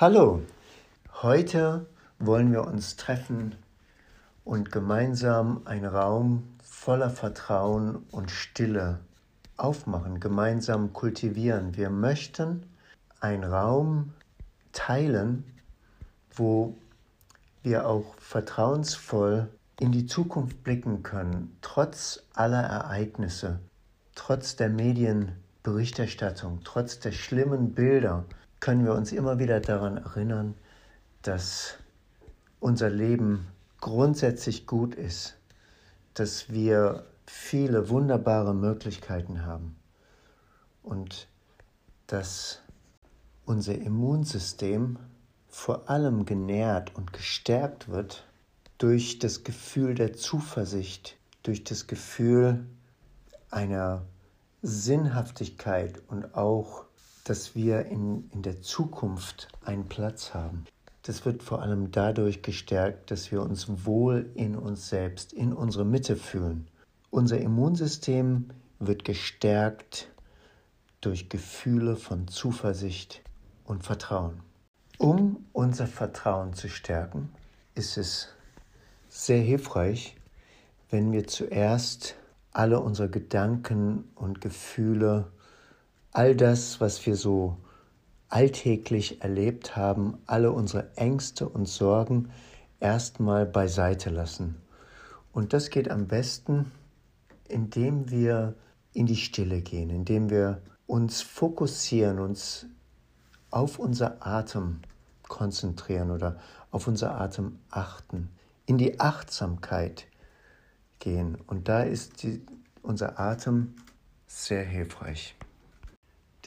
Hallo, heute wollen wir uns treffen und gemeinsam einen Raum voller Vertrauen und Stille aufmachen, gemeinsam kultivieren. Wir möchten einen Raum teilen, wo wir auch vertrauensvoll in die Zukunft blicken können, trotz aller Ereignisse, trotz der Medienberichterstattung, trotz der schlimmen Bilder, können wir uns immer wieder daran erinnern, dass unser Leben grundsätzlich gut ist, dass wir viele wunderbare Möglichkeiten haben und dass unser Immunsystem vor allem genährt und gestärkt wird durch das Gefühl der Zuversicht, durch das Gefühl einer Sinnhaftigkeit und auch dass wir in, in der Zukunft einen Platz haben. Das wird vor allem dadurch gestärkt, dass wir uns wohl in uns selbst, in unsere Mitte fühlen. Unser Immunsystem wird gestärkt durch Gefühle von Zuversicht und Vertrauen. Um unser Vertrauen zu stärken, ist es sehr hilfreich, wenn wir zuerst alle unsere Gedanken und Gefühle all das, was wir so alltäglich erlebt haben, alle unsere Ängste und Sorgen erstmal beiseite lassen. Und das geht am besten, indem wir in die Stille gehen, indem wir uns fokussieren, uns auf unser Atem konzentrieren oder auf unser Atem achten, in die Achtsamkeit gehen. Und da ist die, unser Atem sehr hilfreich.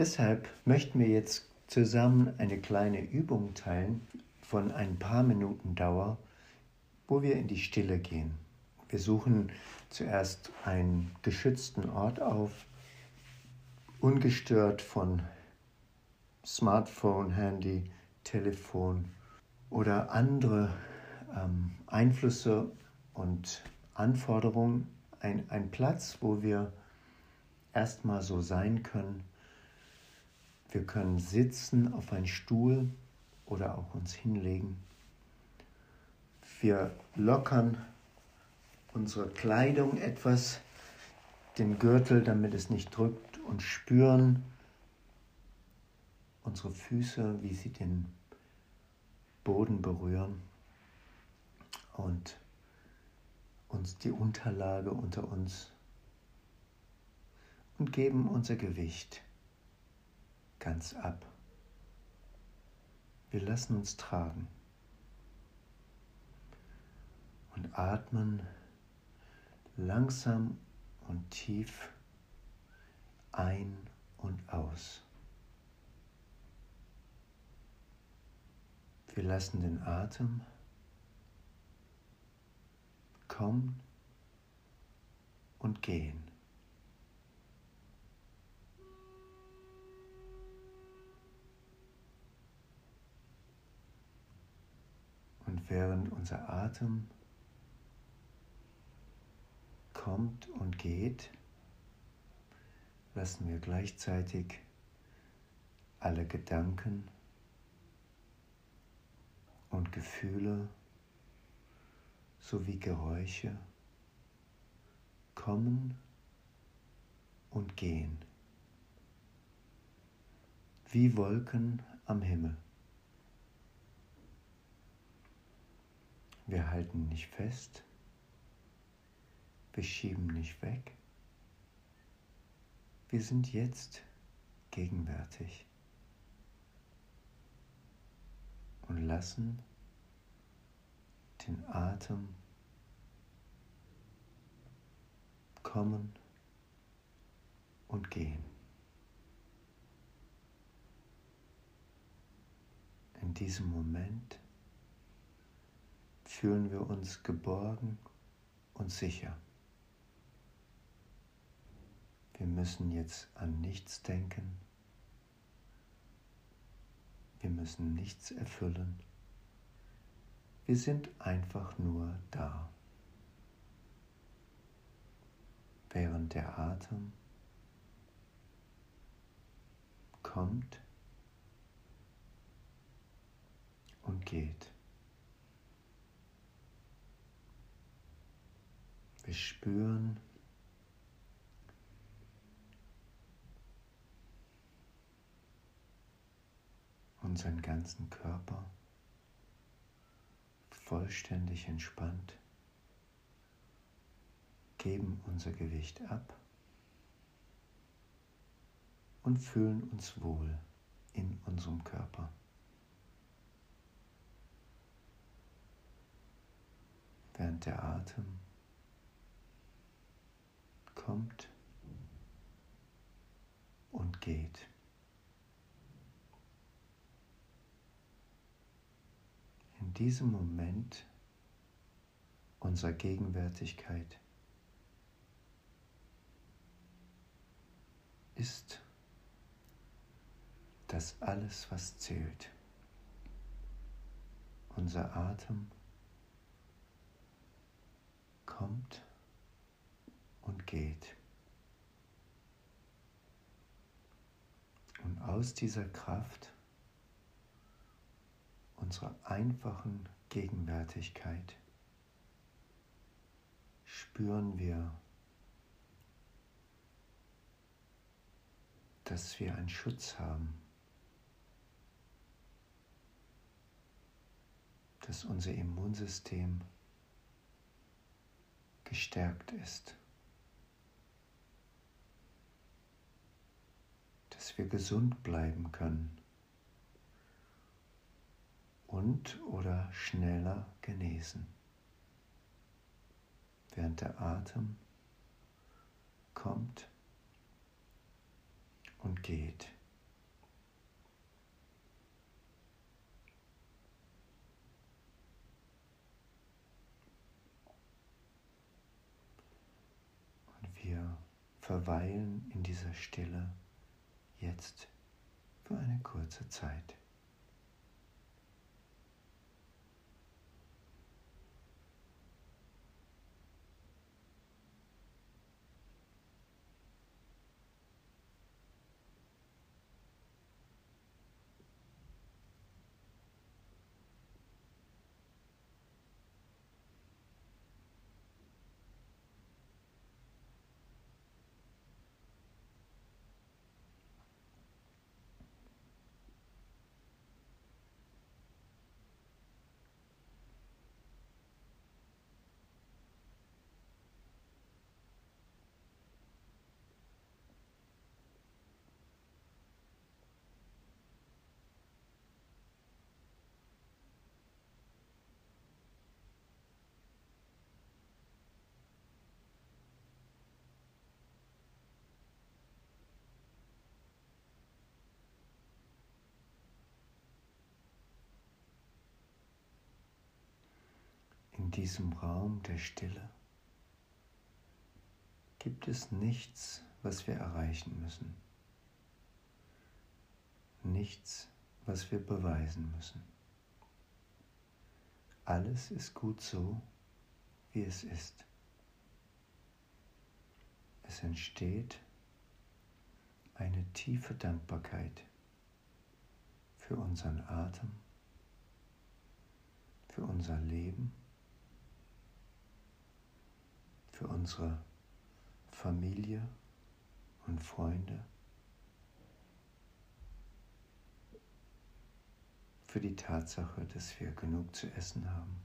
Deshalb möchten wir jetzt zusammen eine kleine Übung teilen von ein paar Minuten Dauer, wo wir in die Stille gehen. Wir suchen zuerst einen geschützten Ort auf, ungestört von Smartphone, Handy, Telefon oder andere ähm, Einflüsse und Anforderungen. Ein, ein Platz, wo wir erstmal so sein können, wir können sitzen auf einen Stuhl oder auch uns hinlegen. Wir lockern unsere Kleidung etwas, den Gürtel, damit es nicht drückt und spüren unsere Füße, wie sie den Boden berühren und uns die Unterlage unter uns und geben unser Gewicht ganz ab. Wir lassen uns tragen und atmen langsam und tief ein und aus. Wir lassen den Atem kommen und gehen. Während unser Atem kommt und geht, lassen wir gleichzeitig alle Gedanken und Gefühle sowie Geräusche kommen und gehen, wie Wolken am Himmel. Wir halten nicht fest, wir schieben nicht weg. Wir sind jetzt gegenwärtig und lassen den Atem kommen und gehen. In diesem Moment fühlen wir uns geborgen und sicher. Wir müssen jetzt an nichts denken. Wir müssen nichts erfüllen. Wir sind einfach nur da. Während der Atem kommt geht. Wir spüren, unseren ganzen Körper vollständig entspannt, geben unser Gewicht ab und fühlen uns wohl in unserem Körper. Während der Atem kommt und geht. in diesem Moment unserer Gegenwärtigkeit ist das alles, was zählt. Unser Atem kommt und geht. Und aus dieser Kraft unserer einfachen Gegenwärtigkeit spüren wir, dass wir einen Schutz haben, dass unser Immunsystem gestärkt ist, dass wir gesund bleiben können und oder schneller genesen, während der Atem kommt und geht. Und wir verweilen in dieser Stille jetzt für eine kurze Zeit. In diesem Raum der Stille gibt es nichts, was wir erreichen müssen. Nichts, was wir beweisen müssen. Alles ist gut so, wie es ist. Es entsteht eine tiefe Dankbarkeit für unseren Atem, für unser Leben für unsere Familie und Freunde, für die Tatsache, dass wir genug zu essen haben,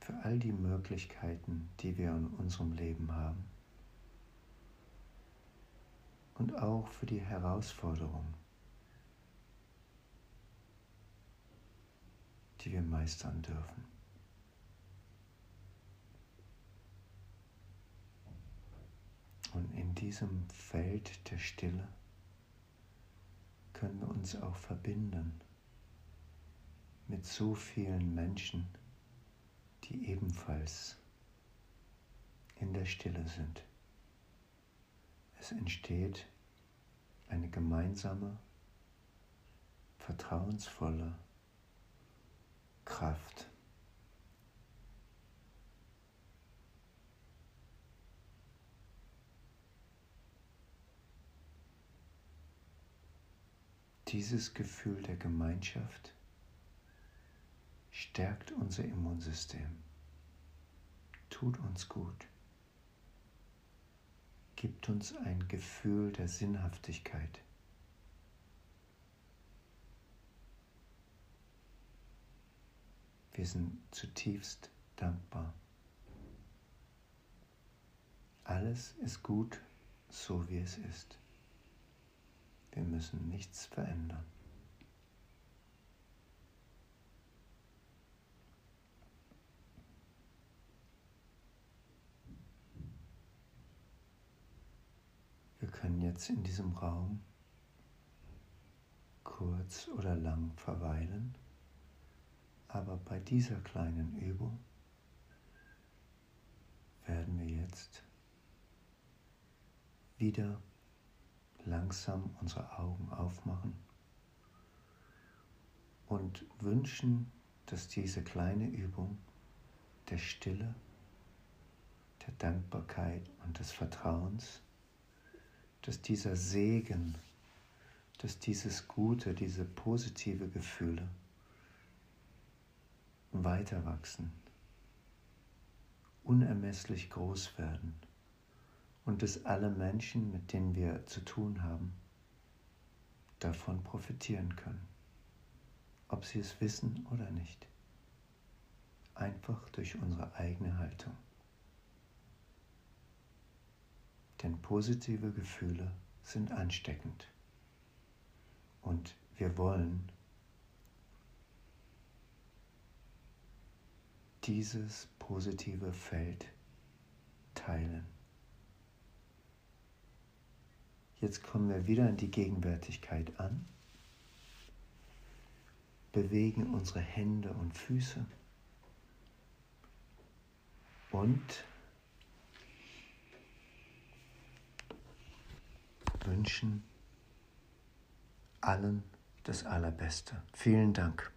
für all die Möglichkeiten, die wir in unserem Leben haben und auch für die Herausforderungen, die wir meistern dürfen. Und in diesem Feld der Stille können wir uns auch verbinden mit so vielen Menschen, die ebenfalls in der Stille sind. Es entsteht eine gemeinsame, vertrauensvolle Kraft. Dieses Gefühl der Gemeinschaft stärkt unser Immunsystem, tut uns gut, gibt uns ein Gefühl der Sinnhaftigkeit. Wir sind zutiefst dankbar. Alles ist gut, so wie es ist. Wir müssen nichts verändern. Wir können jetzt in diesem Raum kurz oder lang verweilen, aber bei dieser kleinen Übung werden wir jetzt wieder langsam unsere Augen aufmachen und wünschen, dass diese kleine Übung der Stille, der Dankbarkeit und des Vertrauens, dass dieser Segen, dass dieses Gute, diese positive Gefühle weiter wachsen, unermesslich groß werden und dass alle Menschen, mit denen wir zu tun haben, davon profitieren können, ob sie es wissen oder nicht, einfach durch unsere eigene Haltung. Denn positive Gefühle sind ansteckend und wir wollen dieses positive Feld teilen. Jetzt kommen wir wieder in die Gegenwärtigkeit an, bewegen unsere Hände und Füße und wünschen allen das Allerbeste. Vielen Dank.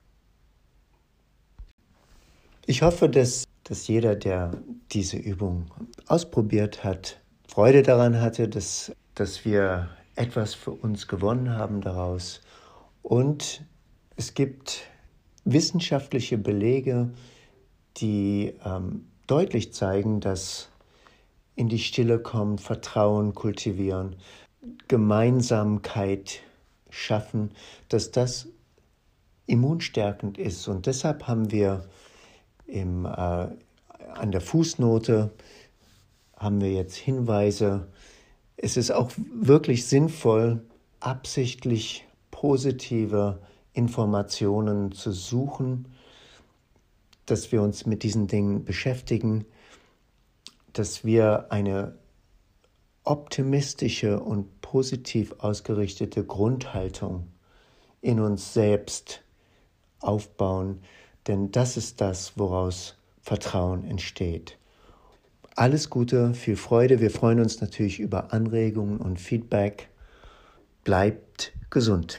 Ich hoffe, dass, dass jeder, der diese Übung ausprobiert hat, Freude daran hatte, dass dass wir etwas für uns gewonnen haben daraus. Und es gibt wissenschaftliche Belege, die ähm, deutlich zeigen, dass in die Stille kommen, Vertrauen kultivieren, Gemeinsamkeit schaffen, dass das immunstärkend ist. Und deshalb haben wir im, äh, an der Fußnote haben wir jetzt Hinweise es ist auch wirklich sinnvoll, absichtlich positive Informationen zu suchen, dass wir uns mit diesen Dingen beschäftigen, dass wir eine optimistische und positiv ausgerichtete Grundhaltung in uns selbst aufbauen, denn das ist das, woraus Vertrauen entsteht. Alles Gute, viel Freude. Wir freuen uns natürlich über Anregungen und Feedback. Bleibt gesund.